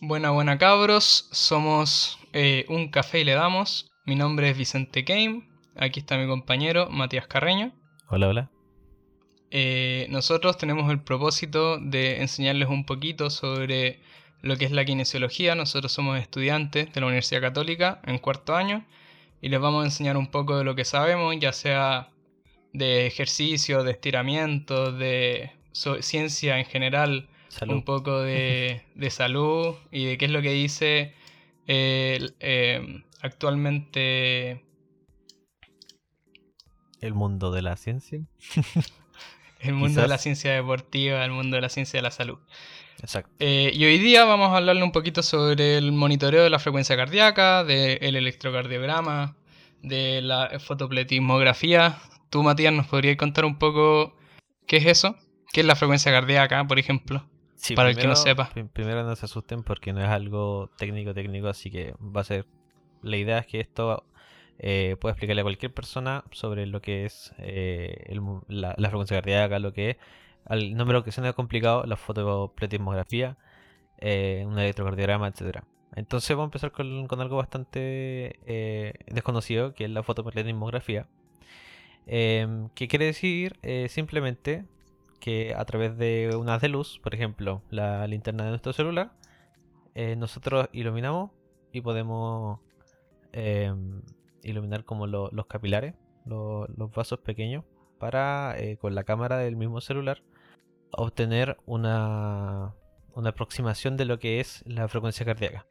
Buena, buena cabros, somos eh, Un Café y le damos. Mi nombre es Vicente Game, aquí está mi compañero Matías Carreño. Hola, hola. Eh, nosotros tenemos el propósito de enseñarles un poquito sobre lo que es la kinesiología. Nosotros somos estudiantes de la Universidad Católica en cuarto año y les vamos a enseñar un poco de lo que sabemos, ya sea de ejercicio, de estiramiento, de ciencia en general, un poco de, salud y de qué es lo que dice eh, actualmente el mundo de la ciencia. el mundo de la ciencia deportiva, el mundo de la ciencia de la salud. Exacto. Eh, y hoy día vamos a hablarle un poquito sobre el monitoreo de la frecuencia cardíaca, del electrocardiograma, de la fotopletismografía. Tú, Matías, nos podrías contar un poco qué es eso, qué es la frecuencia cardíaca, por ejemplo, para el que no sepa. Primero no se asusten porque no es algo técnico técnico, así que va a ser. La idea es que esto eh, pueda explicarle a cualquier persona sobre lo que es eh, la, la frecuencia cardíaca, lo que es al número que suena complicado, la fotopletismografía, eh, un electrocardiograma, etc. Entonces vamos a empezar con, algo bastante eh, desconocido, que es la fotopletismografía. Em, que quiere decir eh, simplemente que a través de una haz de luz, por ejemplo, la linterna de nuestro celular, nosotros iluminamos y podemos em, iluminar como los capilares, los vasos pequeños, para con la cámara del mismo celular obtener una, una aproximación de lo que es la frecuencia cardíaca.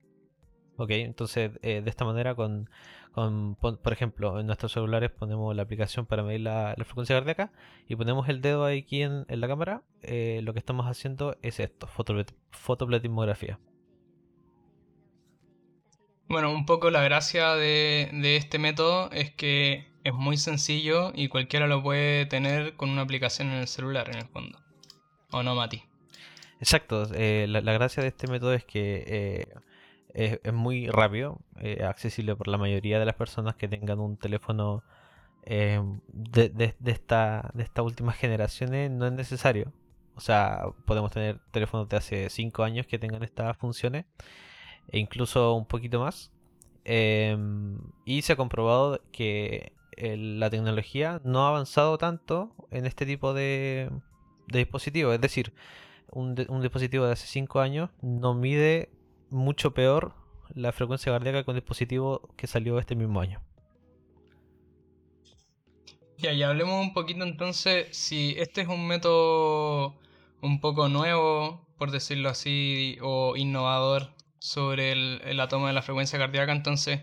Ok, entonces eh, de esta manera con, por ejemplo, en nuestros celulares ponemos la aplicación para medir la, frecuencia cardíaca y ponemos el dedo aquí en, la cámara, eh, lo que estamos haciendo es esto, fotopletismografía. Bueno, un poco la gracia de, de este método es que es muy sencillo y cualquiera lo puede tener con una aplicación en el celular en el fondo. ¿O no, Mati? Exacto. Eh, la, gracia de este método es que eh, es, muy rápido, eh, accesible por la mayoría de las personas que tengan un teléfono de, de, esta, de estas últimas generaciones. No es necesario. O sea, podemos tener teléfonos de hace 5 años que tengan estas funciones, e incluso un poquito más. Em, y se ha comprobado que la tecnología no ha avanzado tanto en este tipo de, de dispositivo. Es decir, un, dispositivo de hace 5 años no mide mucho peor la frecuencia cardíaca un dispositivo que salió este mismo año. Ya, y hablemos un poquito entonces si este es un método un poco nuevo, por decirlo así, o innovador sobre la toma de la frecuencia cardíaca, entonces,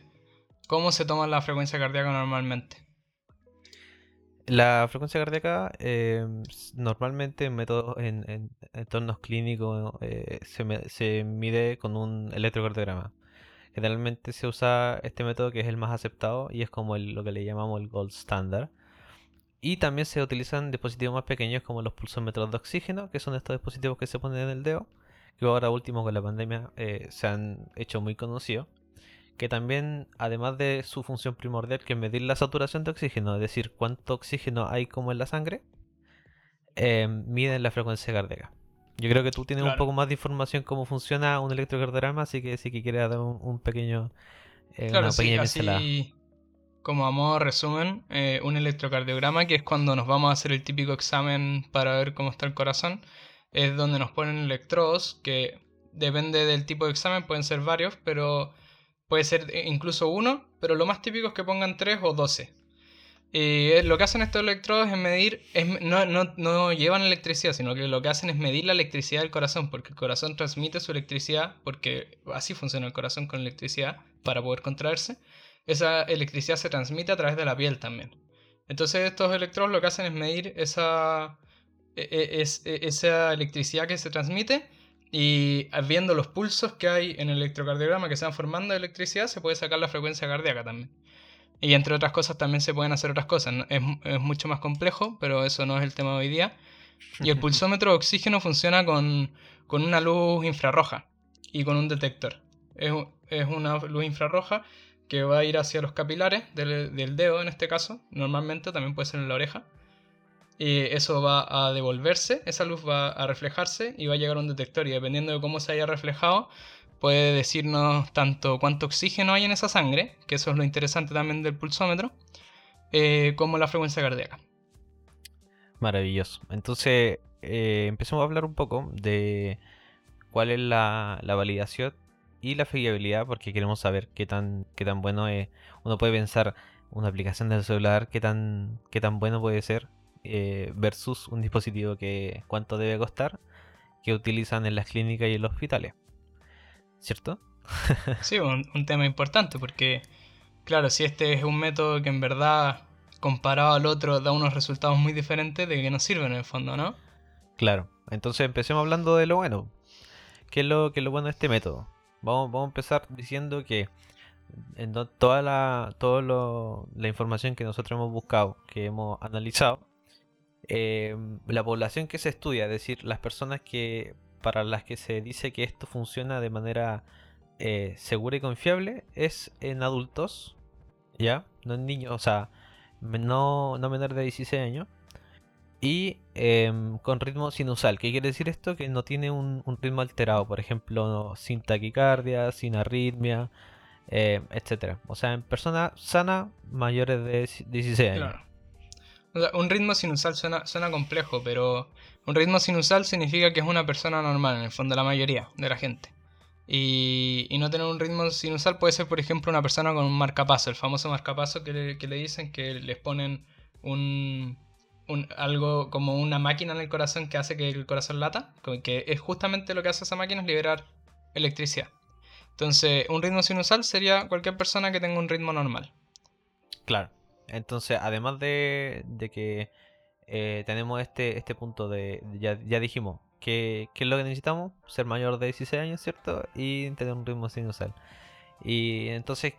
¿cómo se toma la frecuencia cardíaca normalmente? La frecuencia cardíaca em, normalmente en métodos en, entornos clínicos eh, se, mide con un electrocardiograma. Generalmente se usa este método que es el más aceptado y es como lo que le llamamos el gold standard. Y también se utilizan dispositivos más pequeños como los pulsómetros de oxígeno, que son estos dispositivos que se ponen en el dedo, que ahora último con la pandemia eh, se han hecho muy conocidos que también, además de su función primordial, que es medir la saturación de oxígeno, es decir, cuánto oxígeno hay como en la sangre, eh, miden la frecuencia cardíaca. Yo creo que tú tienes un poco más de información cómo funciona un electrocardiograma, así que sí que quieres dar un, pequeño, eh, claro, sí, así como a modo resumen, eh, un electrocardiograma, que es cuando nos vamos a hacer el típico examen para ver cómo está el corazón, es donde nos ponen electrodos, que depende del tipo de examen, pueden ser varios, pero Puede ser eh, incluso uno, pero lo más típico es que pongan tres o doce. Eh, lo que hacen estos electrodos es medir, no, llevan electricidad, sino que lo que hacen es medir la electricidad del corazón, porque el corazón transmite su electricidad, porque así funciona el corazón con electricidad, para poder contraerse. Esa electricidad se transmite a través de la piel también. Entonces estos electrodos lo que hacen es medir esa, e, e, e, esa electricidad que se transmite y viendo los pulsos que hay en el electrocardiograma que se van formando de electricidad, se puede sacar la frecuencia cardíaca también. Y entre otras cosas también se pueden hacer otras cosas. Es, mucho más complejo, pero eso no es el tema de hoy día. Y el pulsómetro de oxígeno funciona con, una luz infrarroja y con un detector. Es, una luz infrarroja que va a ir hacia los capilares del, del dedo en este caso. Normalmente también puede ser en la oreja y eso va a devolverse, esa luz va a reflejarse y va a llegar a un detector y dependiendo de cómo se haya reflejado, puede decirnos tanto cuánto oxígeno hay en esa sangre, que eso es lo interesante también del pulsómetro, eh, como la frecuencia cardíaca. Maravilloso. Entonces, eh, empecemos a hablar un poco de cuál es la, validación y la fiabilidad, porque queremos saber qué tan, qué tan bueno es. Uno puede pensar una aplicación del celular, qué tan, qué tan bueno puede ser, eh, versus un dispositivo que cuánto debe costar, que utilizan en las clínicas y en los hospitales. ¿Cierto? sí, un, un tema importante, porque, claro, si este es un método que en verdad comparado al otro da unos resultados muy diferentes, de que nos sirve en el fondo, ¿no? Claro, entonces empecemos hablando de lo bueno. ¿Qué es lo, que es lo bueno de este método? Vamos, vamos a empezar diciendo que en toda la, toda la información que nosotros hemos buscado, que hemos analizado, eh, la población que se estudia, es decir, las personas que para las que se dice que esto funciona de manera eh, segura y confiable, es en adultos, ¿ya? No en niños, o sea, no, no menor de 16 años. Y em, con ritmo sinusal. ¿Qué quiere decir esto? Que no tiene un, ritmo alterado. Por ejemplo, sin taquicardia, sin arritmia, eh, etc. O sea, en personas sanas mayores de 16 años. Un ritmo sinusal suena, suena complejo, pero un ritmo sinusal significa que es una persona normal, en el fondo, la mayoría de la gente. Y, no tener un ritmo sinusal puede ser, por ejemplo, una persona con un marcapaso, el famoso marcapaso que le, dicen que les ponen un, algo como una máquina en el corazón que hace que el corazón lata, que es justamente lo que hace esa máquina es liberar electricidad. Entonces, un ritmo sinusal sería cualquier persona que tenga un ritmo normal. Claro. Entonces, además de, que eh, tenemos este, este punto de, ya, ya dijimos, ¿Qué, es lo que necesitamos? Ser mayor de 16 años, ¿cierto? Y tener un ritmo sinusal. Y entonces,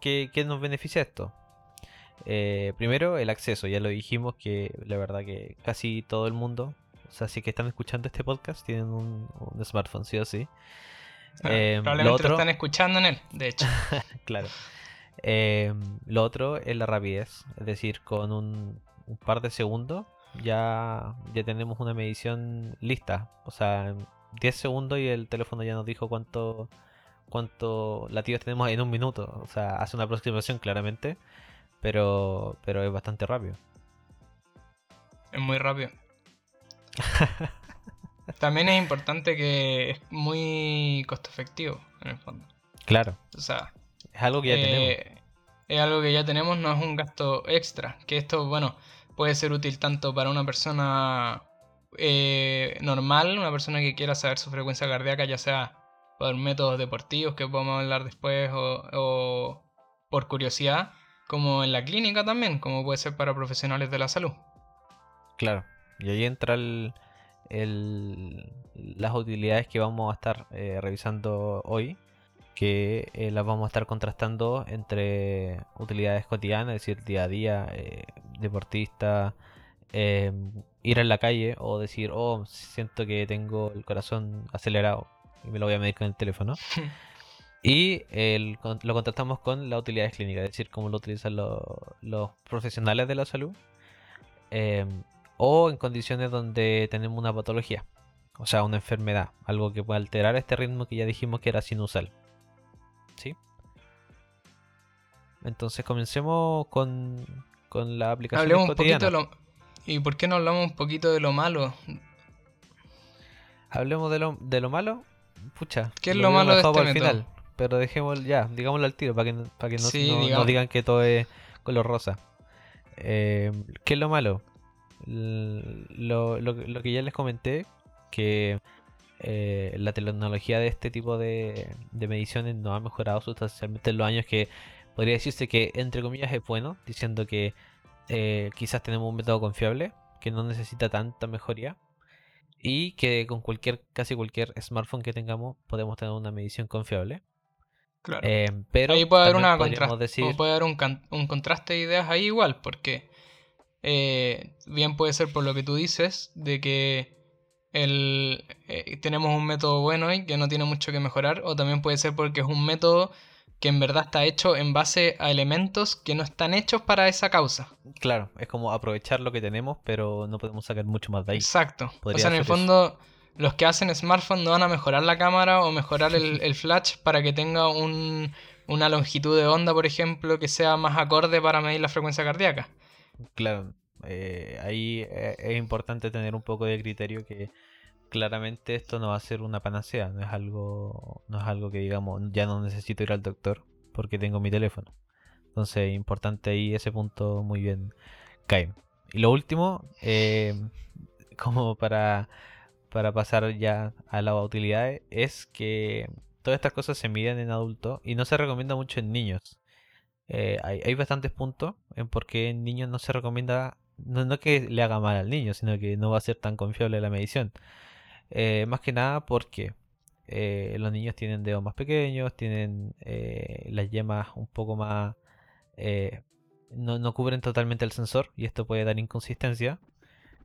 ¿qué, nos beneficia esto? Eh, primero, el acceso. Ya lo dijimos que la verdad que casi todo el mundo, o sea, si que están escuchando este podcast, tienen un, smartphone, sí o sí. Ah, em, probablemente lo, están escuchando en él, de hecho. claro. Em, lo otro es la rapidez. Es decir, con un, un par de segundos ya, ya tenemos una medición lista. O sea, 10 segundos y el teléfono ya nos dijo cuánto, cuánto latidos tenemos en un minuto. O sea, hace una aproximación claramente, pero, pero es bastante rápido. Es muy rápido. También es importante que es muy costo efectivo, en el fondo. Claro. O sea, es algo que ya tenemos. Eh, es algo que ya tenemos, no es un gasto extra. Que esto, bueno, puede ser útil tanto para una persona eh, normal, una persona que quiera saber su frecuencia cardíaca, ya sea por métodos deportivos que podemos hablar después o, por curiosidad, como en la clínica también, como puede ser para profesionales de la salud. Claro, y ahí entra las utilidades que vamos a estar eh, revisando hoy, que eh, las vamos a estar contrastando entre utilidades cotidianas, es decir, día a día, eh, deportista, em, ir a la calle o decir, oh, siento que tengo el corazón acelerado y me lo voy a medir con el teléfono. y lo contrastamos con las utilidades clínicas, es decir, cómo lo utilizan los profesionales de la salud em, o en condiciones donde tenemos una patología. O sea, una enfermedad, algo que puede alterar este ritmo que ya dijimos que era sinusal. ¿Sí? Entonces comencemos con, con la aplicación Hablemos un poquito de lo... ¿Y por qué no hablamos un poquito de lo malo? Hablemos de lo, de lo malo. Pucha. ¿Qué es lo, malo de este final? Pero dejemos ya, digámoslo al tiro para que, para que no, digan que todo es color rosa. Eh, ¿Qué es lo malo? Lo, lo, que ya les comenté, que eh, la tecnología de este tipo de, mediciones no ha mejorado sustancialmente en los años que podría decirse que entre comillas es bueno, diciendo que eh, quizás tenemos un método confiable que no necesita tanta mejoría y que con cualquier casi cualquier smartphone que tengamos podemos tener una medición confiable. Claro. Eh, pero ahí puede haber una decir... puede haber un, un, contraste de ideas ahí igual, porque bien puede ser por lo que tú dices de que el, eh, tenemos un método bueno y que no tiene mucho que mejorar, o también puede ser porque es un método que en verdad está hecho en base a elementos que no están hechos para esa causa. Claro, es como aprovechar lo que tenemos, pero no podemos sacar mucho más de ahí. Exacto. o sea, en el fondo, los que hacen smartphone no van a mejorar la cámara o mejorar el, flash para que tenga una longitud de onda, por ejemplo, que sea más acorde para medir la frecuencia cardíaca. Claro, eh, ahí eh, es importante tener un poco de criterio que claramente esto no va a ser una panacea, no es algo, no es algo que digamos ya no necesito ir al doctor porque tengo mi teléfono. Entonces, importante ahí ese punto muy bien cae. Y lo último, eh, como para, para pasar ya a las utilidades, es que todas estas cosas se miden en adultos y no se recomienda mucho en niños. Hay, hay, bastantes puntos en por qué en niños no se recomienda, no, no que le haga mal al niño, sino que no va a ser tan confiable la medición. Eh, más que nada porque los niños tienen dedos más pequeños, tienen las yemas un poco más eh, no, cubren totalmente el sensor y esto puede dar inconsistencia.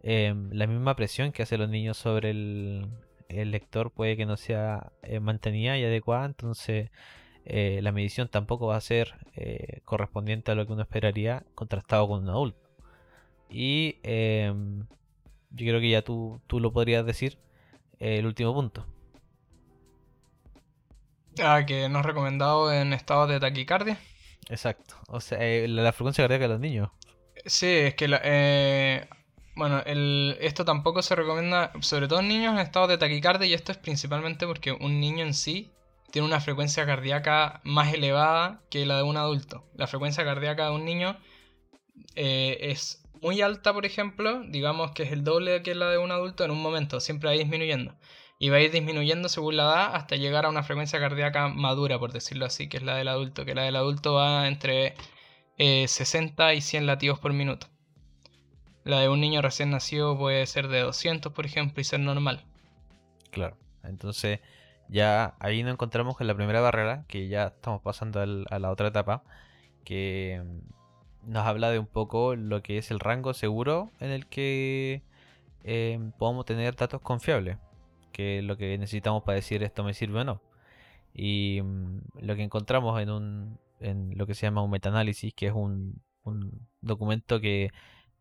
Em, la misma presión que hacen los niños sobre el, lector puede que no sea eh, mantenida y adecuada, entonces eh, la medición tampoco va a ser correspondiente a lo que uno esperaría contrastado con un adulto. Y em, yo creo que ya tú, tú lo podrías decir el último punto. Ah, que no es recomendado en estado de taquicardia. Exacto. O sea, eh, la, frecuencia cardíaca de los niños. Sí, es que eh, bueno, el, esto tampoco se recomienda, sobre todo en niños en estado de taquicardia, y esto es principalmente porque un niño en sí tiene una frecuencia cardíaca más elevada que la de un adulto. La frecuencia cardíaca de un niño eh, es muy alta, por ejemplo, digamos que es el doble que la de un adulto en un momento, siempre va disminuyendo y va a ir disminuyendo según la edad hasta llegar a una frecuencia cardíaca madura, por decirlo así, que es la del adulto, que la del adulto va entre 60 eh, y 100 latidos por minuto. La de un niño recién nacido puede ser de 200, por ejemplo, y ser normal. Claro, entonces ya ahí nos encontramos con la primera barrera, que ya estamos pasando a la otra etapa, que nos habla de un poco lo que es el rango seguro en el que eh, podemos tener datos confiables que es lo que necesitamos para decir esto me sirve o no. Y mm, lo que encontramos en, un, en lo que se llama un metaanálisis, que es un, un documento que,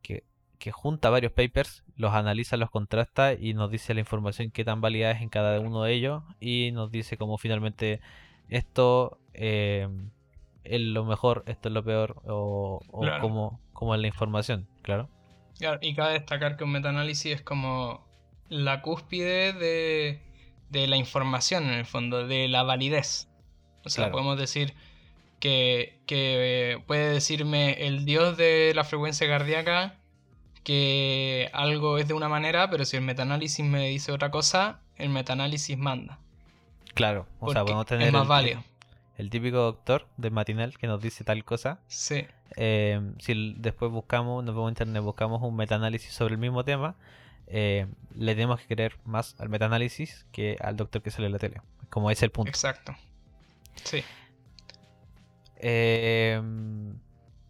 que, junta varios papers, los analiza, los contrasta y nos dice la información que tan válida es en cada uno de ellos y nos dice cómo finalmente esto eh, es lo mejor, esto es lo peor o, o cómo, es la información, claro. Y cabe destacar que un metaanálisis es como la cúspide de, de la información, en el fondo, de la validez. O sea, podemos decir que, que puede decirme el dios de la frecuencia cardíaca que algo es de una manera, pero si el metaanálisis me dice otra cosa, el metaanálisis manda. Claro, o sea, podemos tener más el, válido. El, típico doctor de matinal que nos dice tal cosa. Sí. Eh, si después buscamos, nos vamos a internet, buscamos un metaanálisis sobre el mismo tema, eh, le tenemos que creer más al metaanálisis que al doctor que sale en la tele. Como es el punto. Exacto. Sí. Eh,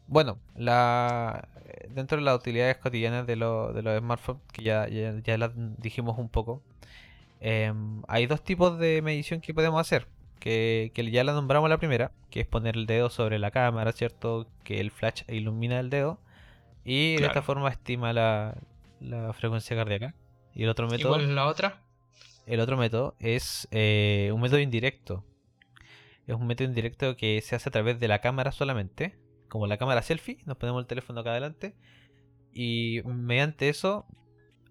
bueno, la, dentro de las utilidades cotidianas de, de los smartphones, que ya, ya, las dijimos un poco, eh, hay dos tipos de medición que podemos hacer. Que, que, ya la nombramos la primera, que es poner el dedo sobre la cámara, ¿cierto? Que el flash ilumina el dedo. Y de esta forma estima la, la frecuencia cardíaca. Y el otro método. cuál es la otra? El otro método es eh, un método indirecto. Es un método indirecto que se hace a través de la cámara solamente. Como la cámara selfie, nos ponemos el teléfono acá adelante. Y mediante eso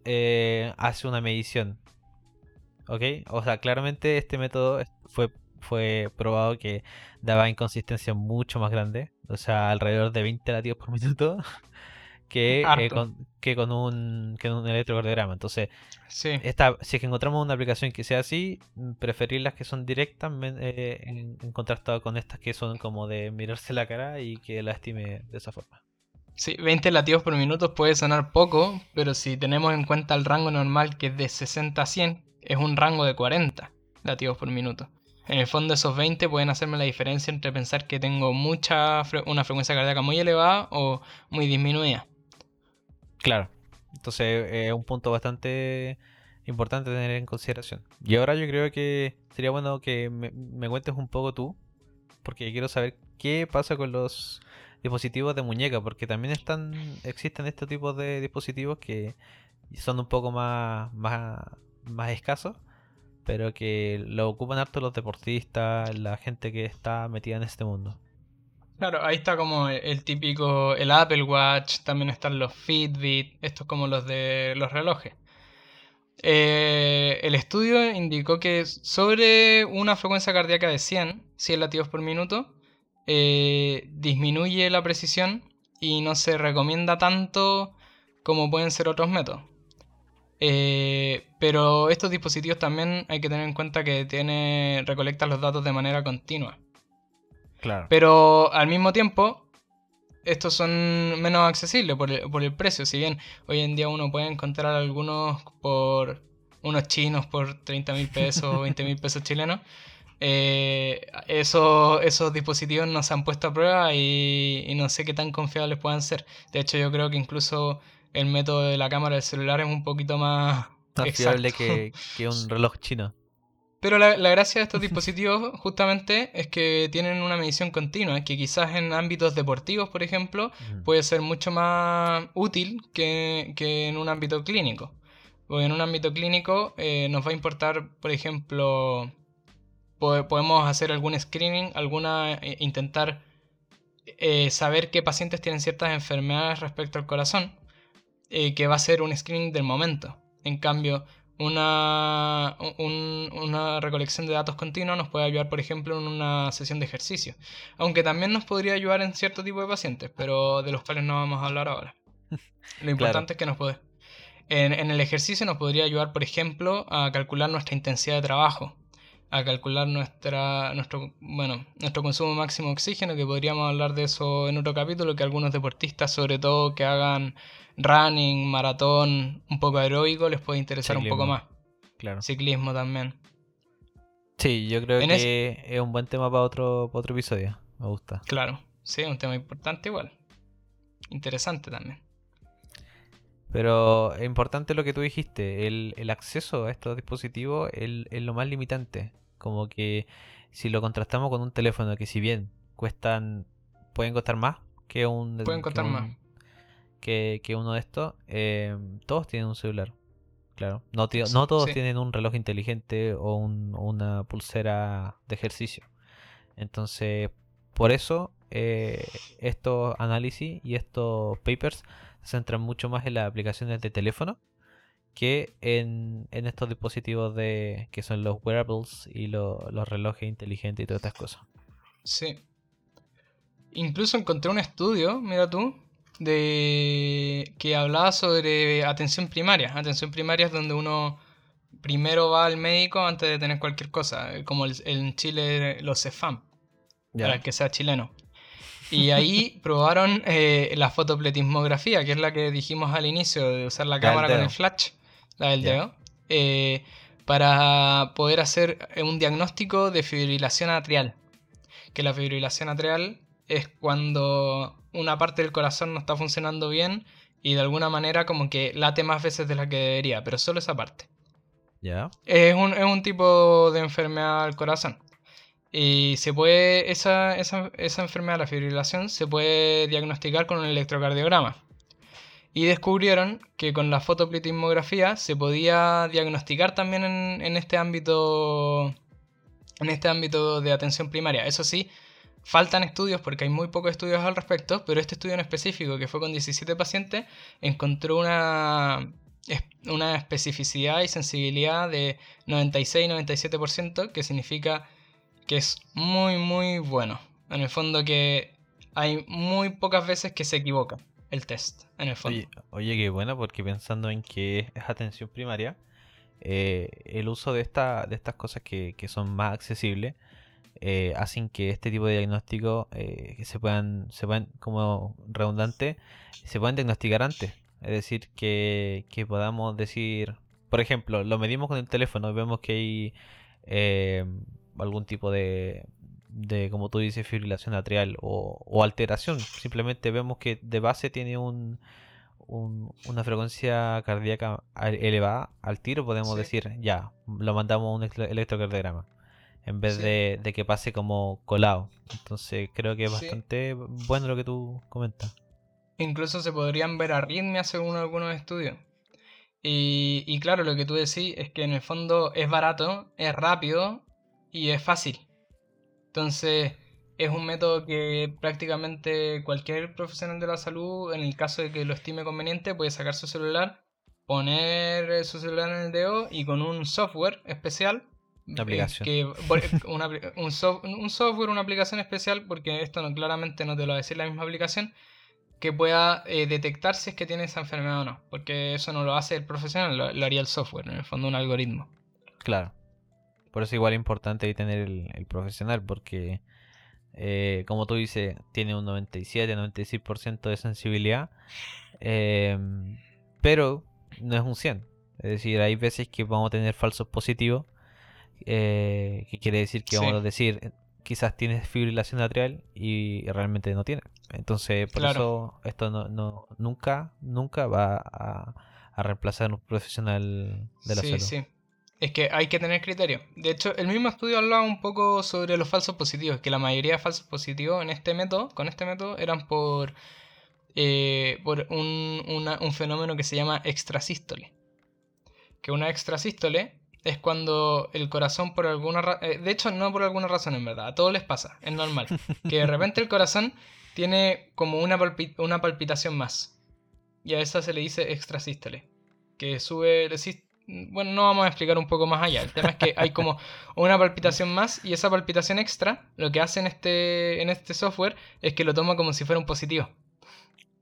eh, hace una medición. ¿Ok? O sea, claramente este método fue, fue probado que daba inconsistencia mucho más grande. O sea, alrededor de 20 latidos por minuto. que, eh, con, que con un, que un electrocardiograma. Entonces, si es que encontramos una aplicación que sea así, mm, preferir las que son directas eh, en, contraste con estas que son como de mirarse la cara y que la estime de esa forma. Sí, 20 latidos por minuto puede sonar poco, pero si tenemos en cuenta el rango normal que es de 60 a 100, es un rango de 40 latidos por minuto. En el fondo esos 20 pueden hacerme la diferencia entre pensar que tengo mucha una frecuencia cardíaca muy elevada o muy disminuida. Claro. Entonces es un punto bastante importante tener en consideración. Y ahora yo creo que sería bueno que me, cuentes un poco tú, porque quiero saber qué pasa con los dispositivos de muñeca, porque también están existen estos tipos de dispositivos que son un poco más, más más escaso, pero que lo ocupan harto los deportistas, la gente que está metida en este mundo. Claro, ahí está como el típico, el Apple Watch, también están los Fitbit, estos como los de los relojes. Eh, el estudio indicó que sobre una frecuencia cardíaca de 100, 100 latidos por minuto, eh, disminuye la precisión y no se recomienda tanto como pueden ser otros métodos. Eh, pero estos dispositivos también hay que tener en cuenta que tiene, recolectan los datos de manera continua. Claro. Pero al mismo tiempo, estos son menos accesibles por el, precio. Si bien hoy en día uno puede encontrar algunos por unos chinos por 30 mil pesos o 20 mil pesos chilenos, eh, esos dispositivos no se han puesto a prueba y, y, no sé qué tan confiables puedan ser. De hecho, yo creo que incluso el método de la cámara del celular es un poquito más... Más fiable que, un reloj chino. Pero la, gracia de estos dispositivos justamente es que tienen una medición continua, que quizás en ámbitos deportivos, por ejemplo, puede ser mucho más útil que, en un ámbito clínico. Porque en un ámbito clínico eh, nos va a importar, por ejemplo, podemos hacer algún screening, alguna eh, intentar eh, saber qué pacientes tienen ciertas enfermedades respecto al corazón eh, que va a ser un screening del momento. En cambio, una, una recolección de datos continua nos puede ayudar, por ejemplo, en una sesión de ejercicio. Aunque también nos podría ayudar en cierto tipo de pacientes, pero de los cuales no vamos a hablar ahora. Lo importante es que nos puede... En, en, el ejercicio nos podría ayudar, por ejemplo, a calcular nuestra intensidad de trabajo, a calcular nuestra, nuestro, bueno, nuestro consumo máximo de oxígeno, que podríamos hablar de eso en otro capítulo, que algunos deportistas, sobre todo que hagan running, maratón, un poco aeróbico, les puede interesar un poco más. Claro. Ciclismo también. Sí, yo creo que es un buen tema para otro, otro episodio. Me gusta. Claro, sí, es un tema importante igual. Interesante también. Pero es importante lo que tú dijiste, el, acceso a estos dispositivos es, lo más limitante. Como que si lo contrastamos con un teléfono que si bien cuestan, pueden costar más que un... Pueden costar más que, uno de estos, eh, todos tienen un celular. Claro. No, no todos tienen un reloj inteligente o una pulsera de ejercicio. Entonces, por eso eh, estos análisis y estos papers se centran mucho más en las aplicaciones de teléfono que en, estos dispositivos de que son los wearables y los relojes inteligentes y todas estas cosas. Sí. Incluso encontré un estudio, mira tú, de que hablaba sobre atención primaria. Atención primaria es donde uno primero va al médico antes de tener cualquier cosa, como en Chile los CEFAM, para el que sea chileno. Y ahí probaron eh, la fotopletismografía, que es la que dijimos al inicio, de usar la, cámara con el flash, la del dedo, eh, para poder hacer un diagnóstico de fibrilación atrial. Que la fibrilación atrial es cuando una parte del corazón no está funcionando bien y de alguna manera como que late más veces de la que debería, pero solo esa parte. ¿Ya? Es, un, es un tipo de enfermedad del corazón. Y se puede, esa, esa, esa enfermedad, la fibrilación, se puede diagnosticar con un electrocardiograma. Y descubrieron que con la fotoplitismografía se podía diagnosticar también en, en, este ámbito en este ámbito de atención primaria. Eso sí, Faltan estudios porque hay muy pocos estudios al respecto, pero este estudio en específico, que fue con 17 pacientes, encontró una, una especificidad y sensibilidad de 96-97%, que significa que es muy, muy bueno. En el fondo que hay muy pocas veces que se equivoca el test, en el fondo. Oye, qué bueno, porque pensando en que es atención primaria, eh, el uso de, esta, de estas cosas que, son más accesibles eh, hacen que este tipo de diagnóstico eh, se puedan, se puedan, como redundante, se puedan diagnosticar antes. Es decir, que, podamos decir, por ejemplo, lo medimos con el teléfono y vemos que hay eh, algún tipo de, de, como tú dices, fibrilación atrial o, alteración. Simplemente vemos que de base tiene un, una frecuencia cardíaca elevada al tiro, podemos decir, ya, lo mandamos a un electrocardiograma en vez de, que pase como colado. Entonces creo que es bastante bueno lo que tú comentas. Incluso se podrían ver arritmias según algunos estudios. Y, claro, lo que tú decís es que en el fondo es barato, es rápido y es fácil. Entonces, es un método que prácticamente cualquier profesional de la salud, en el caso de que lo estime conveniente, puede sacar su celular, poner su celular en el dedo y con un software especial. Una aplicación. Que, un, software, una aplicación especial, porque esto no, claramente no te lo va a decir la misma aplicación, que pueda eh, detectar si es que tiene esa enfermedad o no. Porque eso no lo hace el profesional, lo, haría el software, en el fondo un algoritmo. Claro. Por eso igual es importante tener el, profesional, porque eh, como tú dices, tiene un 97-96% de sensibilidad. Em, pero no es un 100. Es decir, hay veces que vamos a tener falsos positivos. Eh, que quiere decir que vamos a decir quizás tienes fibrilación atrial y realmente no tiene. Entonces, por eso esto no, nunca, nunca va a, reemplazar a un profesional de la salud. Sí, sí. Es que hay que tener criterio. De hecho, el mismo estudio hablaba un poco sobre los falsos positivos, que la mayoría de falsos positivos en este método, con este método, eran por, eh, por un, un fenómeno que se llama extrasístole. Que una extrasístole es cuando el corazón por alguna razón... Eh, de hecho, no por alguna razón en verdad, a todos les pasa, es normal. Que de repente el corazón tiene como una, una palpitación más. Y a esa se le dice extrasístole. Que sube... Bueno, no vamos a explicar un poco más allá. El tema es que hay como una palpitación más y esa palpitación extra, lo que hace en este, en este software es que lo toma como si fuera un positivo.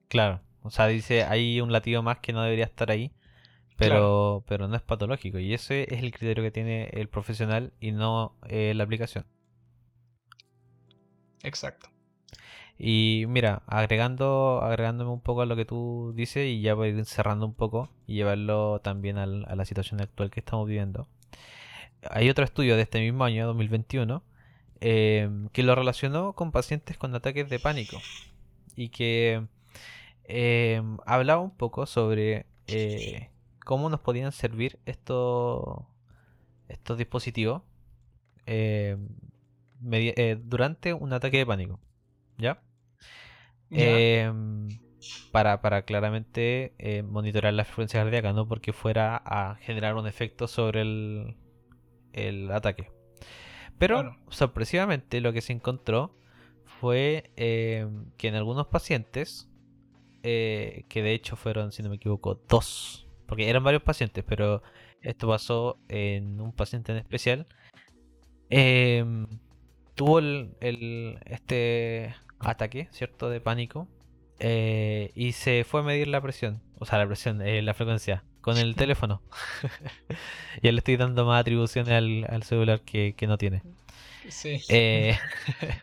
Claro. O sea, dice, hay un latido más que no debería estar ahí pero, pero no es patológico y ese es el criterio que tiene el profesional y no eh, la aplicación. Exacto. Y mira, agregando, agregándome un poco a lo que tú dices y ya voy ir cerrando un poco y llevarlo también a la situación actual que estamos viviendo. Hay otro estudio de este mismo año, 2021, em, que lo relacionó con pacientes con ataques de pánico y que em, hablaba un poco sobre eh, cómo nos podían servir estos, estos dispositivos eh, eh, durante un ataque de pánico. ¿Ya? Em, para, para, claramente eh, monitorar la frecuencia cardíaca, no porque fuera a generar un efecto sobre el, el ataque. Pero sorpresivamente lo que se encontró fue em, que en algunos pacientes, que de hecho fueron, si no me equivoco, dos porque eran varios pacientes, pero esto pasó en un paciente en especial. Em, tuvo el, este ataque, ¿cierto? De pánico. Eh, y se fue a medir la presión, o sea, la presión, eh, la frecuencia, con el teléfono. ya le estoy dando más atribuciones al, celular que, no tiene. Sí. Eh,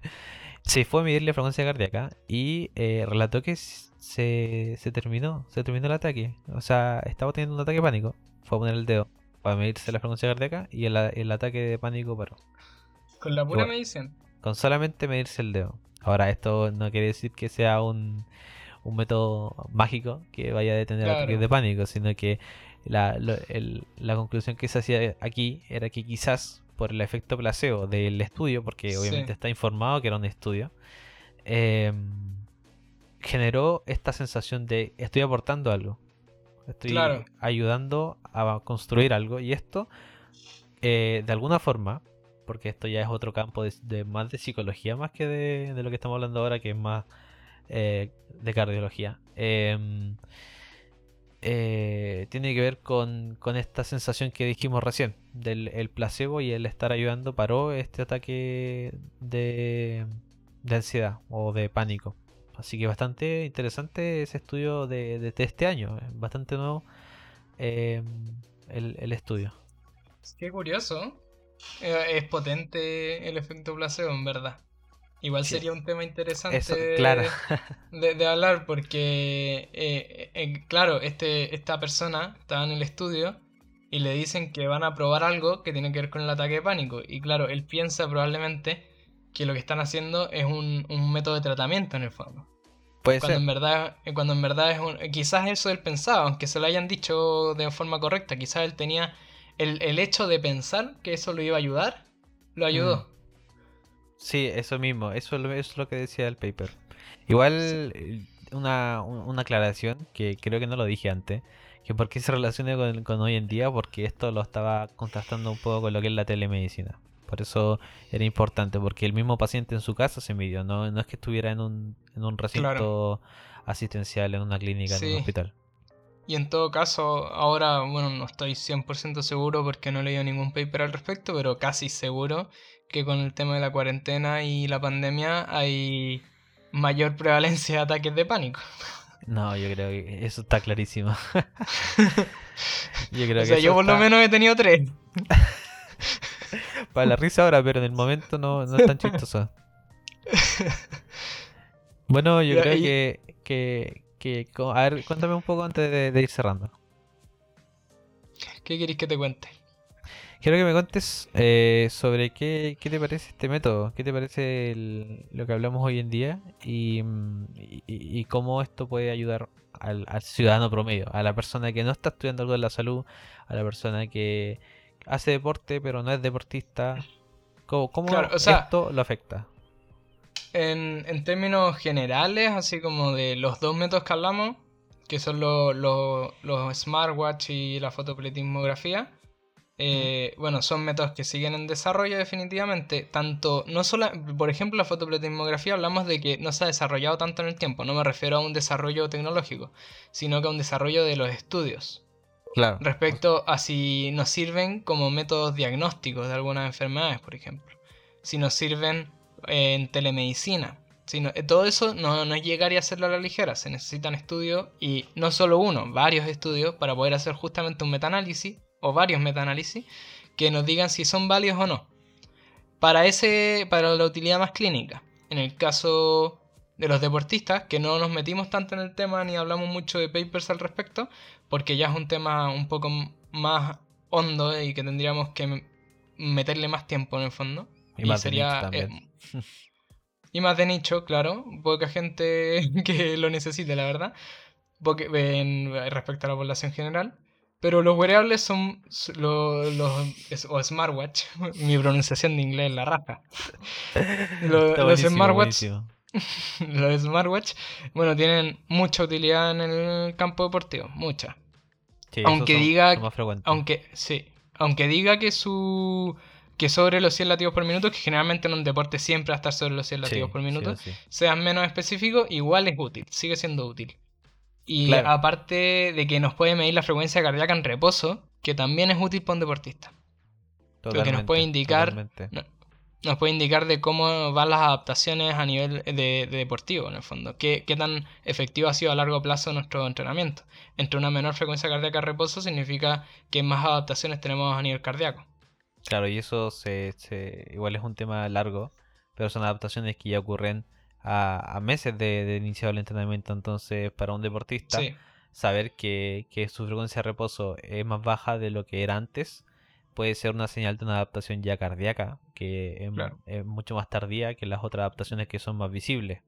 se fue a medir la frecuencia cardíaca y relató que se, se terminó, se terminó el ataque. O sea, estaba teniendo un ataque de pánico. Fue a poner el dedo para medirse la frecuencia cardíaca y el, el ataque de pánico paró. Con la pura medición. Con solamente medirse el dedo. Ahora, esto no quiere decir que sea un, un método mágico que vaya a detener ataques de pánico, sino que la, la conclusión que se hacía aquí era que quizás por el efecto placebo del estudio, porque obviamente está informado que era un estudio, eh, generó esta sensación de estoy aportando algo. Estoy ayudando a construir algo. Y esto, eh, de alguna forma, porque esto ya es otro campo más de psicología, más que de, lo que estamos hablando ahora, que es más eh, de cardiología. Em, eh, tiene que ver con, esta sensación que dijimos recién, del el placebo y el estar ayudando paró este ataque de, ansiedad o de pánico. Así que bastante interesante ese estudio de, este año. Bastante nuevo em, el, estudio. Qué curioso. Eh, es potente el efecto placebo, en verdad. Igual sería un tema interesante de, hablar porque, eh, eh, claro, este, esta persona estaba en el estudio y le dicen que van a probar algo que tiene que ver con el ataque de pánico. Y claro, él piensa probablemente que lo que están haciendo es un, método de tratamiento en el fondo. Puede cuando En verdad, cuando en verdad es un, quizás eso él pensaba, aunque se lo hayan dicho de forma correcta, quizás él tenía el, hecho de pensar que eso lo iba a ayudar, lo ayudó. Mm. Sí, eso mismo, eso es lo que decía el paper. Igual, eh, una, una aclaración que creo que no lo dije antes, que por qué se relaciona con, hoy en día, porque esto lo estaba contrastando un poco con lo que es la telemedicina. Por eso era importante, porque el mismo paciente en su casa se midió, no, no es que estuviera en un, en un recinto asistencial, en una clínica, en un hospital. Y en todo caso, ahora, bueno, no estoy 100% seguro porque no he leído ningún paper al respecto, pero casi seguro que con el tema de la cuarentena y la pandemia hay mayor prevalencia de ataques de pánico. No, yo creo que eso está clarísimo. yo creo o sea, yo por lo menos he tenido tres. Para la risa ahora, pero en el momento no, no es tan chistoso. Bueno, yo creo que, que, que, A ver, cuéntame un poco antes de, ir cerrando. ¿Qué querés que te cuente? Quiero que me cuentes eh, sobre qué, qué, te parece este método, qué te parece lo que hablamos hoy en día y, y, cómo esto puede ayudar al, ciudadano promedio, a la persona que no está estudiando algo de la salud, a la persona que hace deporte pero no es deportista. ¿Cómo, esto lo afecta? En, en, términos generales, así como de los dos métodos que hablamos, que son los smartwatch y la fotopletismografía, eh, bueno, son métodos que siguen en desarrollo definitivamente. Tanto, no solo, por ejemplo, la fotopletismografía hablamos de que no se ha desarrollado tanto en el tiempo. No me refiero a un desarrollo tecnológico, sino que a un desarrollo de los estudios. Claro. Respecto a si nos sirven como métodos diagnósticos de algunas enfermedades, por ejemplo. Si nos sirven en telemedicina. Sino, eh, todo eso no, no es llegar y hacerlo a la ligera. Se necesitan estudios y no solo uno, varios estudios para poder hacer justamente un metaanálisis o varios metaanálisis que nos digan si son válidos o no. Para, ese, para la utilidad más clínica. En el caso de los deportistas, que no nos metimos tanto en el tema ni hablamos mucho de papers al respecto, porque ya es un tema un poco más hondo y que tendríamos que meterle más tiempo en el fondo. Y, más sería. Eh, y más de nicho, claro. Poca gente que lo necesite, la verdad. Porque, respecto a la población general. Pero los wearables son los, los o smartwatch. Mi pronunciación de inglés es la raja. los, los smartwatch. los smartwatch, bueno, tienen mucha utilidad en el campo deportivo, mucha. aunque diga, aunque sí, aunque diga que su que sobre los 100 latidos por minuto, que generalmente en un deporte siempre va a estar sobre los 100 latidos por minuto, sean menos específicos, igual es útil, sigue siendo útil. Y aparte de que nos puede medir la frecuencia cardíaca en reposo, que también es útil para un deportista. Lo que nos puede indicar nos puede indicar de cómo van las adaptaciones a nivel de, deportivo, en el fondo. Qué, qué, tan efectivo ha sido a largo plazo nuestro entrenamiento. Entre una menor frecuencia cardíaca en reposo significa que más adaptaciones tenemos a nivel cardíaco. Claro, y eso se, igual es un tema largo, pero son adaptaciones que ya ocurren a, meses de, de, iniciado el entrenamiento. Entonces, para un deportista, saber que, su frecuencia de reposo es más baja de lo que era antes puede ser una señal de una adaptación ya cardíaca, que es, mucho más tardía que las otras adaptaciones que son más visibles.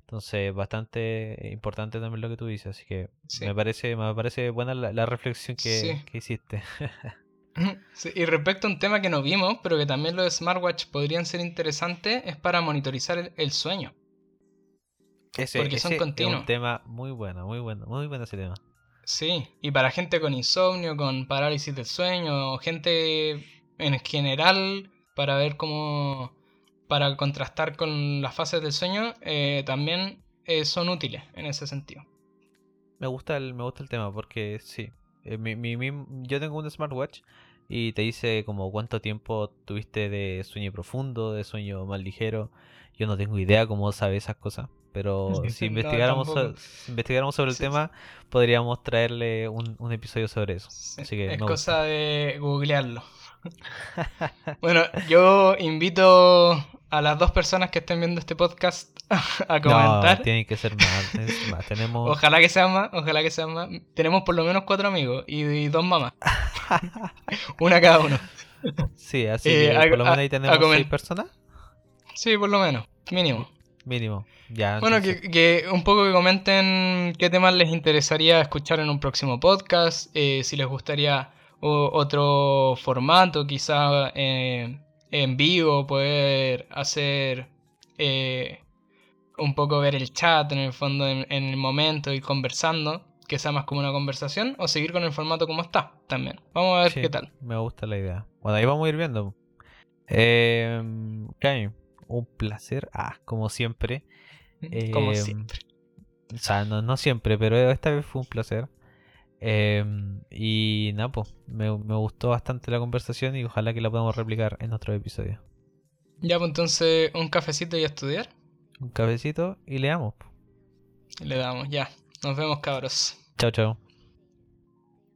Entonces, bastante importante también lo que tú dices, así que me parece me parece buena la, reflexión que, que hiciste. y respecto a un tema que no vimos, pero que también los smartwatch podrían ser interesantes, es para monitorizar el, sueño. Porque son continuos. Es un tema muy bueno, muy bueno, muy bueno ese tema. Sí, y para gente con insomnio, con parálisis del sueño, gente en general, para ver cómo, para contrastar con las fases del sueño, eh, también eh, son útiles en ese sentido. Me gusta el, me gusta el tema porque sí, eh, yo tengo un smartwatch y te dice como cuánto tiempo tuviste de sueño profundo, de sueño más ligero. Yo no tengo idea cómo sabe esas cosas. Pero si investigáramos, investigáramos sobre el tema, podríamos traerle un, episodio sobre eso. Así que es cosa de googlearlo. Bueno, yo invito a las dos personas que estén viendo este podcast a comentar. No, tienen que ser más. Tenemos... Ojalá que sean más, ojalá que sean más. Tenemos por lo menos cuatro amigos y, dos mamás. Una cada uno. Sí, así eh, que por lo menos ahí tenemos seis personas. Sí, por lo menos, mínimo. Mínimo, ya. Bueno, que, un poco que comenten qué temas les interesaría escuchar en un próximo podcast, eh, si les gustaría otro formato, quizá eh, en vivo, poder hacer eh, un poco ver el chat en el fondo, en, el momento, y conversando, que sea más como una conversación o seguir con el formato como está también. Vamos a ver qué tal. Me gusta la idea. Bueno, ahí vamos a ir viendo. Eh, un placer. Ah, como siempre. como em, siempre. O sea, no, siempre, pero esta vez fue un placer. Em, y nada, pues, me, me, gustó bastante la conversación y ojalá que la podamos replicar en otro episodio. Ya, pues entonces, un cafecito y a estudiar. Un cafecito y le damos. Le damos, ya. Nos vemos, cabros. Chao, chao.